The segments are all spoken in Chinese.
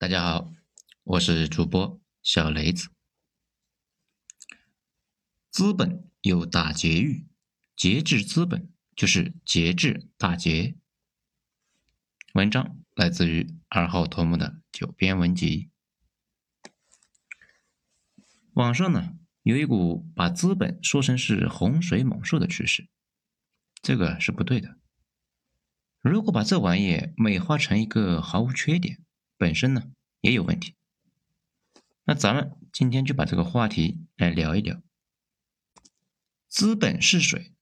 大家好，我是主播小雷子。资本有大节欲，节制资本就是节制大节。文章来自于二号头目的九编文集。网上呢有一股把资本说成是洪水猛兽的趋势，这个是不对的。如果把这玩意美化成一个毫无缺点，本身呢也有问题，那咱们今天就把这个话题来聊一聊。资本是水，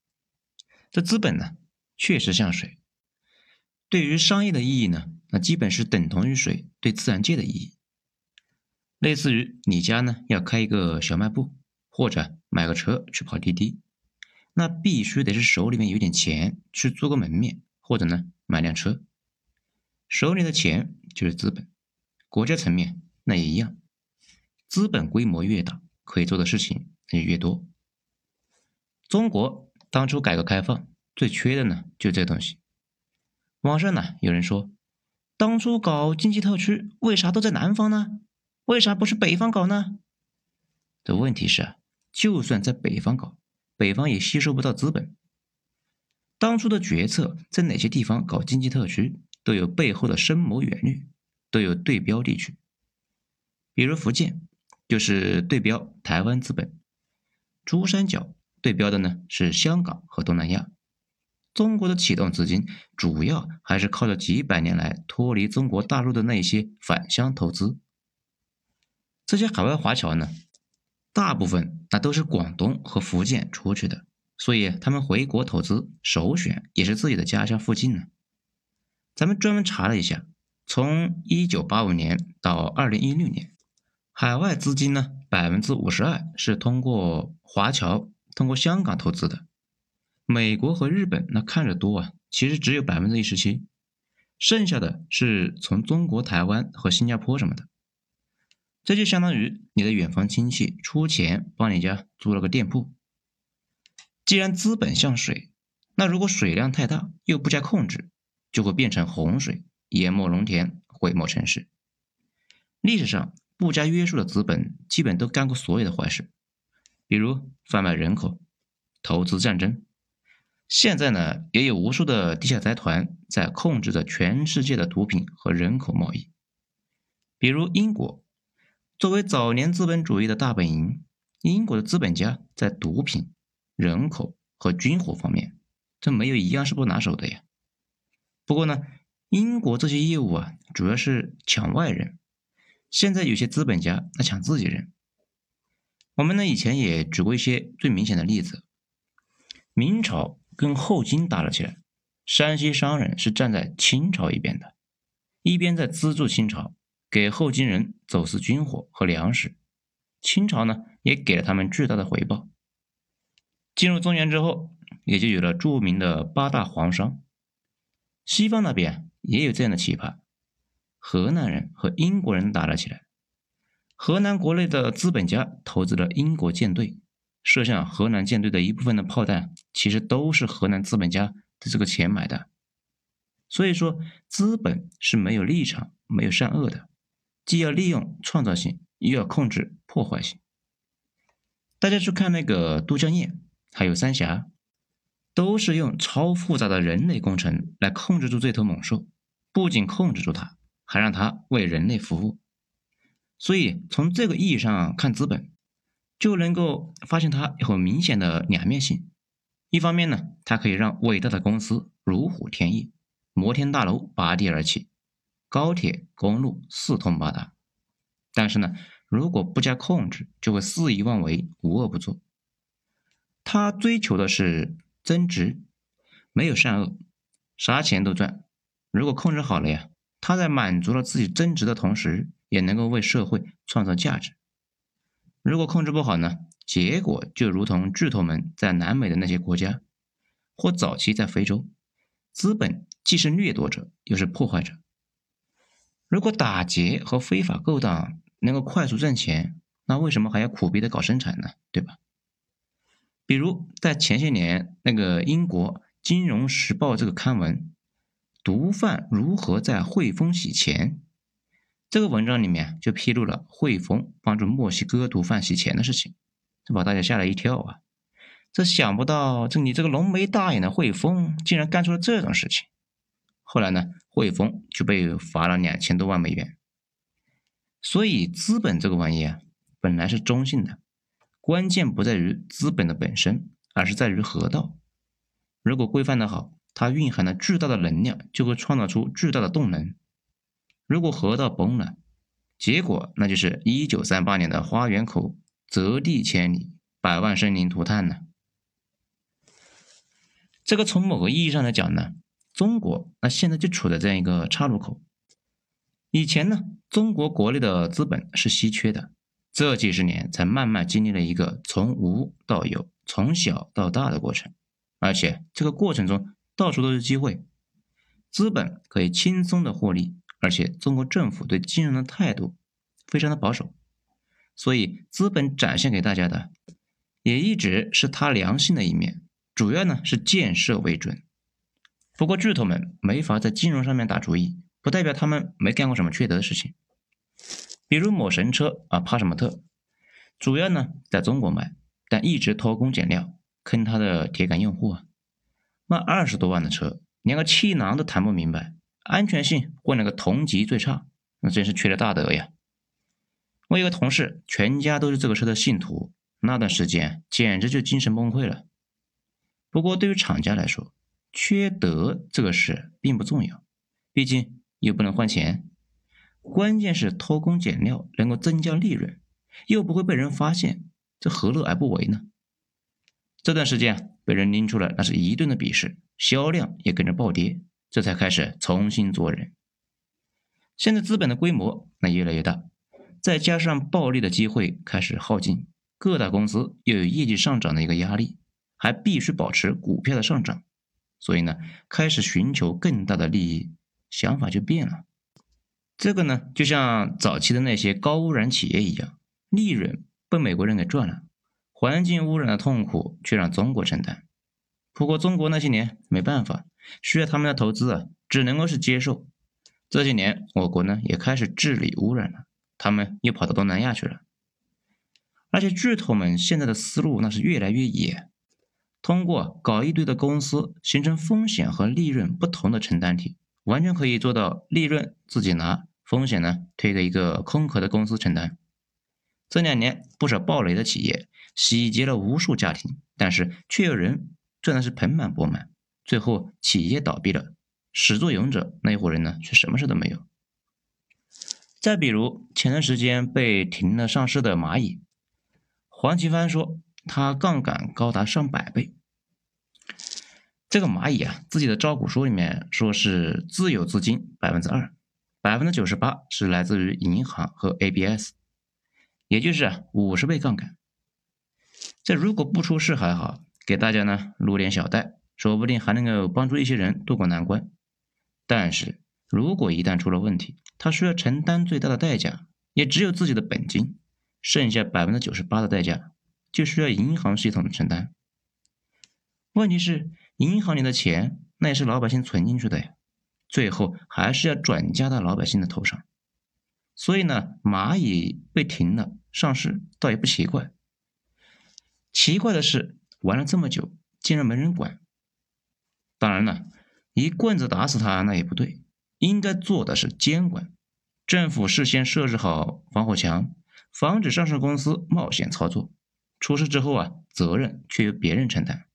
这资本呢确实像水，对于商业的意义呢，那基本是等同于水对自然界的意义。类似于你家呢要开一个小卖部，或者买个车去跑滴滴，那必须得是手里面有点钱去租个门面，或者呢买辆车。手里的钱就是资本，国家层面那也一样，资本规模越大，可以做的事情那就越多。中国当初改革开放最缺的呢，就这东西。网上呢有人说，当初搞经济特区，为啥都在南方呢？为啥不是北方搞呢？这问题是啊，就算在北方搞，北方也吸收不到资本。当初的决策在哪些地方搞经济特区？都有背后的深谋远虑，都有对标地区。比如福建就是对标台湾资本，珠三角对标的呢是香港和东南亚。中国的启动资金主要还是靠着几百年来脱离中国大陆的那些返乡投资。这些海外华侨呢，大部分那都是广东和福建出去的，所以他们回国投资首选也是自己的家乡附近呢。咱们专门查了一下，从一九八五年到二零一六年，海外资金呢百分之五十二是通过华侨通过香港投资的，美国和日本那看着多啊，其实只有百分之一十七，剩下的是从中国台湾和新加坡什么的，这就相当于你的远房亲戚出钱帮你家租了个店铺。既然资本像水，那如果水量太大又不加控制。就会变成洪水，淹没农田，毁没城市。历史上不加约束的资本，基本都干过所有的坏事，比如贩卖人口、投资战争。现在呢，也有无数的地下财团在控制着全世界的毒品和人口贸易。比如英国，作为早年资本主义的大本营，英国的资本家在毒品、人口和军火方面，这没有一样是不拿手的呀。不过呢，英国这些业务啊，主要是抢外人。现在有些资本家在抢自己人。我们呢以前也举过一些最明显的例子：明朝跟后金打了起来，山西商人是站在清朝一边的，一边在资助清朝，给后金人走私军火和粮食，清朝呢也给了他们巨大的回报。进入中原之后，也就有了著名的八大皇商。西方那边也有这样的奇葩，河南人和英国人打了起来。河南国内的资本家投资了英国舰队，射向河南舰队的一部分的炮弹，其实都是河南资本家的这个钱买的。所以说，资本是没有立场、没有善恶的，既要利用创造性，又要控制破坏性。大家去看那个都江堰，还有三峡。都是用超复杂的人类工程来控制住这头猛兽，不仅控制住它，还让它为人类服务。所以从这个意义上看，资本就能够发现它有很明显的两面性。一方面呢，它可以让伟大的公司如虎添翼，摩天大楼拔地而起，高铁、公路四通八达。但是呢，如果不加控制，就会肆意妄为，无恶不作。它追求的是。增值没有善恶，啥钱都赚。如果控制好了呀，他在满足了自己增值的同时，也能够为社会创造价值。如果控制不好呢，结果就如同巨头们在南美的那些国家，或早期在非洲，资本既是掠夺者，又是破坏者。如果打劫和非法勾当能够快速挣钱，那为什么还要苦逼的搞生产呢？对吧？比如在前些年，那个英国《金融时报》这个刊文，毒贩如何在汇丰洗钱？这个文章里面就披露了汇丰帮助墨西哥毒贩洗钱的事情，这把大家吓了一跳啊！这想不到，这你这个浓眉大眼的汇丰竟然干出了这种事情。后来呢，汇丰就被罚了两千多万美元。所以，资本这个玩意啊，本来是中性的，关键不在于资本的本身，而是在于河道。如果规范的好，它蕴含了巨大的能量，就会创造出巨大的动能。如果河道崩了，结果那就是一九三八年的花园口泽地千里，百万生灵涂炭呢。这个从某个意义上来讲呢，中国那现在就处在这样一个岔路口。以前呢，中国国内的资本是稀缺的，这几十年才慢慢经历了一个从无到有、从小到大的过程，而且这个过程中到处都是机会，资本可以轻松的获利。而且中国政府对金融的态度非常的保守，所以资本展现给大家的也一直是它良性的一面，主要呢是建设为准。不过巨头们没法在金融上面打主意，不代表他们没干过什么缺德的事情。比如某神车啊，帕什么特，主要呢在中国卖，但一直偷工减料，坑他的铁杆用户啊，卖二十多万的车，连个气囊都谈不明白。安全性混了个同级最差，那真是缺了大德呀！我有个同事，全家都是这个车的信徒，那段时间简直就精神崩溃了。不过对于厂家来说，缺德这个事并不重要，毕竟又不能换钱。关键是偷工减料能够增加利润，又不会被人发现，这何乐而不为呢？这段时间被人拎出来，那是一顿的鄙视，销量也跟着暴跌。这才开始重新做人。现在资本的规模那越来越大，再加上暴利的机会开始耗尽，各大公司又有业绩上涨的一个压力，还必须保持股票的上涨，所以呢，开始寻求更大的利益，想法就变了。这个呢，就像早期的那些高污染企业一样，利润被美国人给赚了，环境污染的痛苦却让中国承担。不过中国那些年没办法。需要他们的投资啊，只能够是接受。这些年，我国呢也开始治理污染了，他们又跑到东南亚去了。而且巨头们现在的思路那是越来越野，通过搞一堆的公司，形成风险和利润不同的承担体，完全可以做到利润自己拿，风险呢推给一个空壳的公司承担。这两年不少暴雷的企业洗劫了无数家庭，但是却有人赚的是盆满钵满。最后企业倒闭了，始作俑者那一伙人呢，却什么事都没有。再比如前段时间被停了上市的蚂蚁，黄奇帆说他杠杆高达上百倍。这个蚂蚁啊，自己的招股书里面说是自有资金百分之二，百分之九十八是来自于银行和 ABS，也就是五十倍杠杆。这如果不出事还好，给大家呢撸点小贷。说不定还能够帮助一些人渡过难关，但是如果一旦出了问题，他需要承担最大的代价，也只有自己的本金，剩下百分之九十八的代价就需要银行系统承担。问题是，银行里的钱那也是老百姓存进去的呀，最后还是要转嫁到老百姓的头上。所以呢，蚂蚁被停了上市倒也不奇怪。奇怪的是，玩了这么久，竟然没人管。当然了，一棍子打死他那也不对，应该做的是监管。政府事先设置好防火墙，防止上市公司冒险操作。出事之后啊，责任却由别人承担。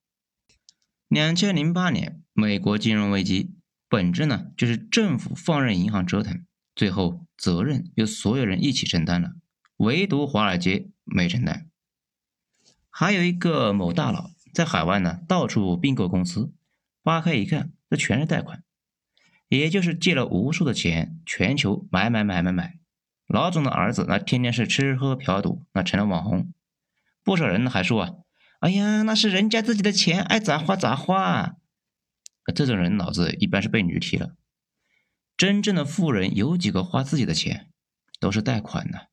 两千零八年美国金融危机，本质呢就是政府放任银行折腾，最后责任由所有人一起承担了，唯独华尔街没承担。还有一个某大佬在海外呢，到处并购公司。扒开一看，这全是贷款，也就是借了无数的钱，全球买买买买买。老总的儿子那天天是吃喝嫖赌，那成了网红。不少人还说啊，哎呀，那是人家自己的钱，爱咋花咋花。这种人脑子一般是被驴踢了。真正的富人有几个花自己的钱，都是贷款的。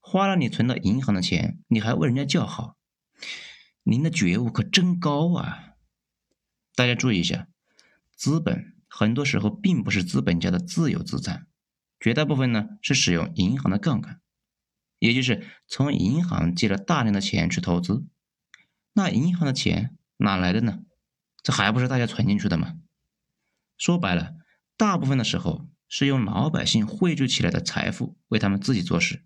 花了你存到银行的钱，你还为人家叫好，您的觉悟可真高啊！大家注意一下，资本很多时候并不是资本家的自有资产，绝大部分呢是使用银行的杠杆，也就是从银行借了大量的钱去投资。那银行的钱哪来的呢？这还不是大家存进去的吗？说白了，大部分的时候是用老百姓汇聚起来的财富为他们自己做事。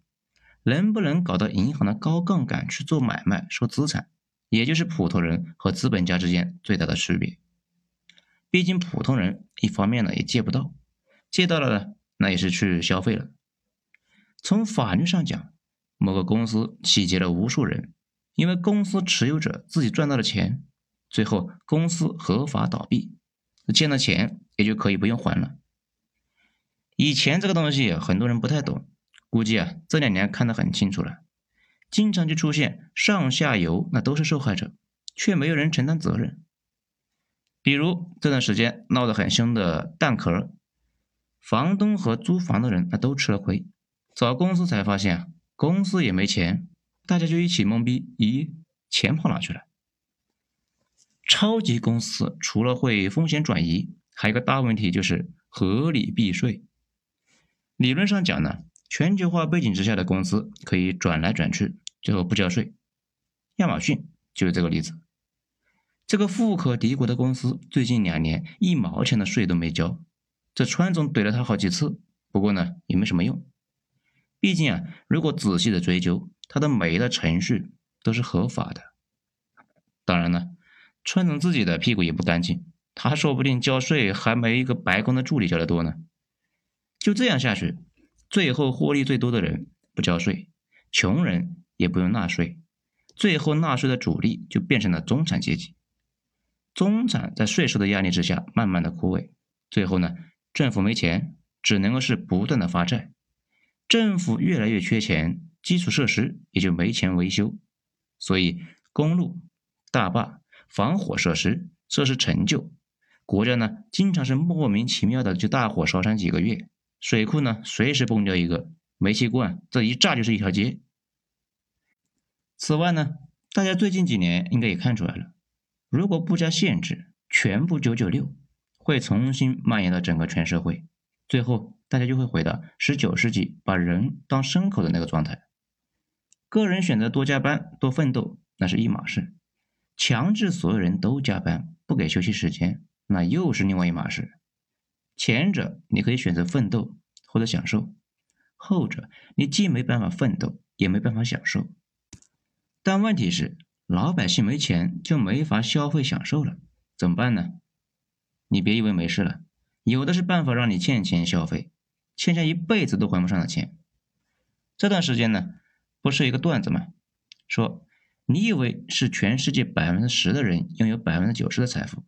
能不能搞到银行的高杠杆去做买卖收资产，也就是普通人和资本家之间最大的区别。毕竟普通人一方面呢也借不到，借到了呢那也是去消费了。从法律上讲，某个公司洗劫了无数人，因为公司持有者自己赚到了钱，最后公司合法倒闭，欠的钱也就可以不用还了。以前这个东西很多人不太懂。估计啊，这两年看得很清楚了，经常就出现上下游那都是受害者，却没有人承担责任。比如这段时间闹得很凶的蛋壳，房东和租房的人那都吃了亏，找公司才发现啊公司也没钱，大家就一起懵逼，咦，钱跑哪去了？超级公司除了会风险转移，还有个大问题就是合理避税。理论上讲呢。全球化背景之下的公司可以转来转去，最后不交税。亚马逊就是这个例子。这个富可敌国的公司最近两年一毛钱的税都没交，这川总怼了他好几次，不过呢也没什么用。毕竟啊，如果仔细的追究，他的每一个程序都是合法的。当然了，川总自己的屁股也不干净，他说不定交税还没一个白宫的助理交的多呢。就这样下去。最后获利最多的人不交税，穷人也不用纳税，最后纳税的主力就变成了中产阶级。中产在税收的压力之下慢慢的枯萎，最后呢，政府没钱，只能够是不断的发债。政府越来越缺钱，基础设施也就没钱维修，所以公路、大坝、防火设施设施陈旧，国家呢经常是莫名其妙的就大火烧山几个月。水库呢，随时崩掉一个煤气罐，这一炸就是一条街。此外呢，大家最近几年应该也看出来了，如果不加限制，全部九九六，会重新蔓延到整个全社会，最后大家就会回到十九世纪把人当牲口的那个状态。个人选择多加班、多奋斗，那是一码事；强制所有人都加班，不给休息时间，那又是另外一码事。前者你可以选择奋斗或者享受，后者你既没办法奋斗，也没办法享受。但问题是，老百姓没钱就没法消费享受了，怎么办呢？你别以为没事了，有的是办法让你欠钱消费，欠下一辈子都还不上的钱。这段时间呢，不是一个段子吗？说你以为是全世界百分之十的人拥有百分之九十的财富。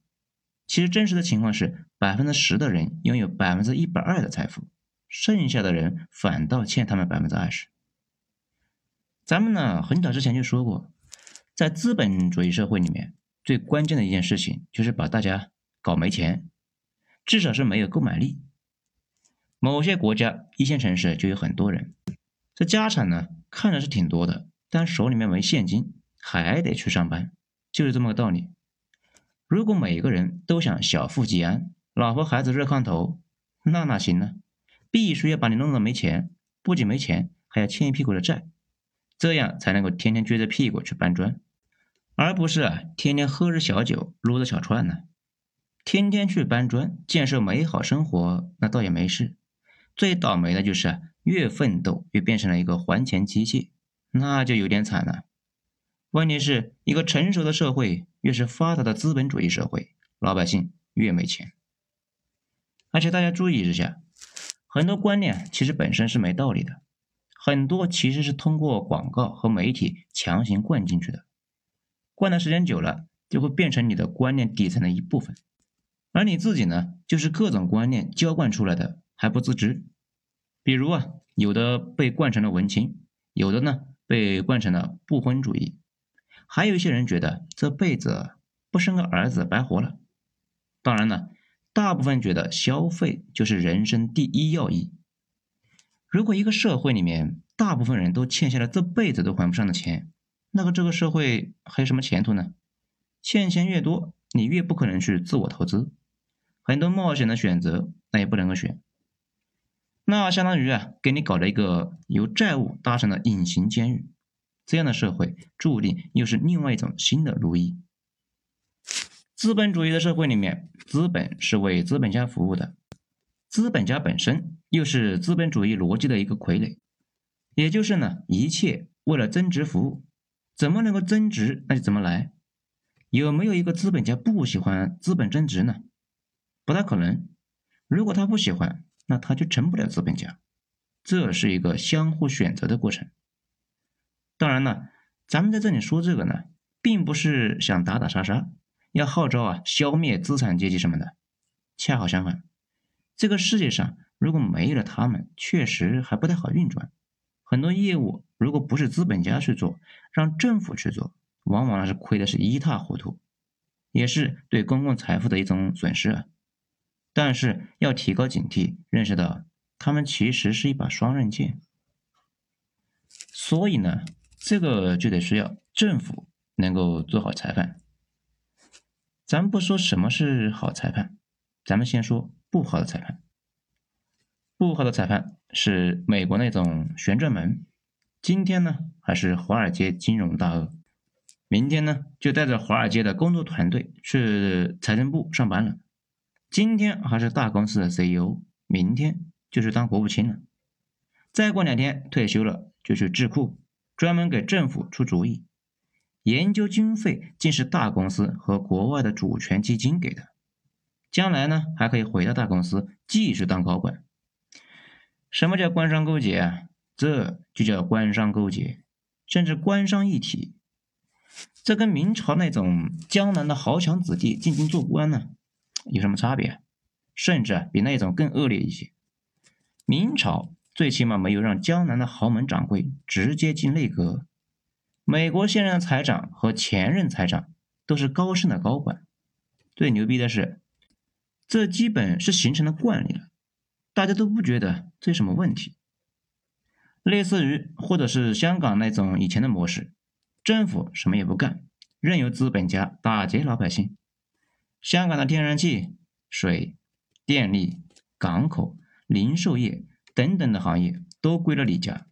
其实真实的情况是，百分之十的人拥有百分之一百二的财富，剩下的人反倒欠他们百分之二十。咱们呢很早之前就说过，在资本主义社会里面，最关键的一件事情就是把大家搞没钱，至少是没有购买力。某些国家一线城市就有很多人，这家产呢看着是挺多的，但手里面没现金，还得去上班，就是这么个道理。如果每个人都想小富即安，老婆孩子热炕头，那哪行呢？必须要把你弄得没钱，不仅没钱，还要欠一屁股的债，这样才能够天天撅着屁股去搬砖，而不是啊天天喝着小酒，撸着小串呢。天天去搬砖，建设美好生活，那倒也没事。最倒霉的就是，越奋斗越变成了一个还钱机器，那就有点惨了。问题是一个成熟的社会，越是发达的资本主义社会，老百姓越没钱。而且大家注意一下，很多观念其实本身是没道理的，很多其实是通过广告和媒体强行灌进去的，灌的时间久了，就会变成你的观念底层的一部分，而你自己呢，就是各种观念浇灌出来的还不自知。比如啊，有的被惯成了文青，有的呢被惯成了不婚主义。还有一些人觉得这辈子不生个儿子白活了。当然了，大部分觉得消费就是人生第一要义。如果一个社会里面大部分人都欠下了这辈子都还不上的钱，那个这个社会还有什么前途呢？欠钱越多，你越不可能去自我投资，很多冒险的选择那也不能够选。那相当于啊，给你搞了一个由债务搭成的隐形监狱。这样的社会注定又是另外一种新的奴役。资本主义的社会里面，资本是为资本家服务的，资本家本身又是资本主义逻辑的一个傀儡。也就是呢，一切为了增值服务，怎么能够增值，那就怎么来。有没有一个资本家不喜欢资本增值呢？不太可能。如果他不喜欢，那他就成不了资本家。这是一个相互选择的过程。当然了，咱们在这里说这个呢，并不是想打打杀杀，要号召啊消灭资产阶级什么的。恰好相反，这个世界上如果没了他们，确实还不太好运转。很多业务如果不是资本家去做，让政府去做，往往呢是亏的是一塌糊涂，也是对公共财富的一种损失啊。但是要提高警惕，认识到他们其实是一把双刃剑。所以呢，这个就得需要政府能够做好裁判。咱不说什么是好裁判，咱们先说不好的裁判。不好的裁判是美国那种旋转门，今天呢还是华尔街金融大鳄，明天呢就带着华尔街的工作团队去财政部上班了。今天还是大公司的 CEO，明天就是当国务卿了。再过两天退休了，就去智库，专门给政府出主意。研究经费竟是大公司和国外的主权基金给的，将来呢还可以回到大公司继续当高管。什么叫官商勾结啊？这就叫官商勾结，甚至官商一体。这跟明朝那种江南的豪强子弟进京做官呢，有什么差别？甚至啊，比那种更恶劣一些。明朝最起码没有让江南的豪门掌柜直接进内阁。美国现任财长和前任财长都是高盛的高管。最牛逼的是，这基本是形成了惯例了。大家都不觉得这有什么问题，类似于或者是香港那种以前的模式，政府什么也不干，任由资本家打劫老百姓。香港的天然气、水、电力、港口、零售业等等的行业都归了李家，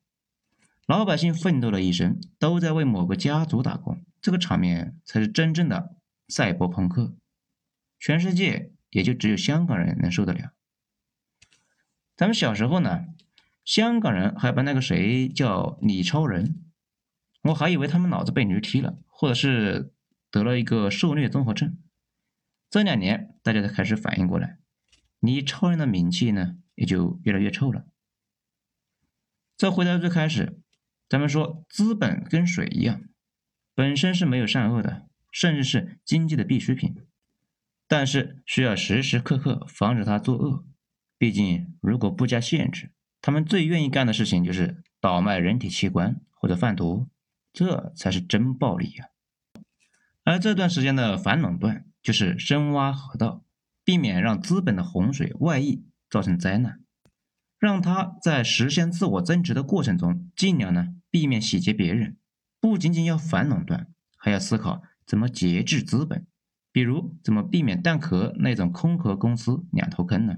老百姓奋斗了一生，都在为某个家族打工，这个场面才是真正的赛博朋克，全世界也就只有香港人能受得了。咱们小时候呢，香港人还把那个谁叫李超人，我还以为他们脑子被驴踢了，或者是得了一个受虐综合症。这两年大家都开始反应过来，你超人的名气呢也就越来越臭了。再回到最开始，咱们说资本跟水一样，本身是没有善恶的，甚至是经济的必需品，但是需要时时刻刻防止它作恶。毕竟，如果不加限制，他们最愿意干的事情就是倒卖人体器官或者贩毒，这才是真暴力呀。而这段时间的反垄断，就是深挖河道，避免让资本的洪水外溢造成灾难，让他在实现自我增值的过程中，尽量呢避免洗劫别人。不仅仅要反垄断，还要思考怎么节制资本，比如怎么避免蛋壳那种空壳公司两头坑呢？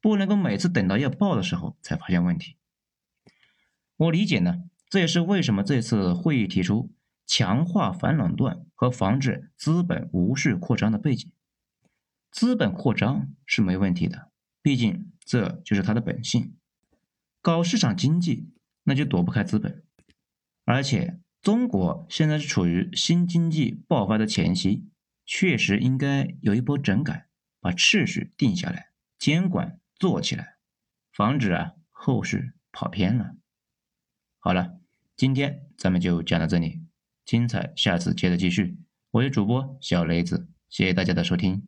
不能够每次等到要爆的时候才发现问题。我理解呢，这也是为什么这次会议提出强化反垄断和防止资本无序扩张的背景。资本扩张是没问题的，毕竟这就是它的本性。搞市场经济那就躲不开资本，而且中国现在是处于新经济爆发的前夕，确实应该有一波整改，把秩序定下来，监管。做起来，防止啊后续跑偏了。好了，今天咱们就讲到这里，精彩下次接着继续。我是主播小雷子，谢谢大家的收听。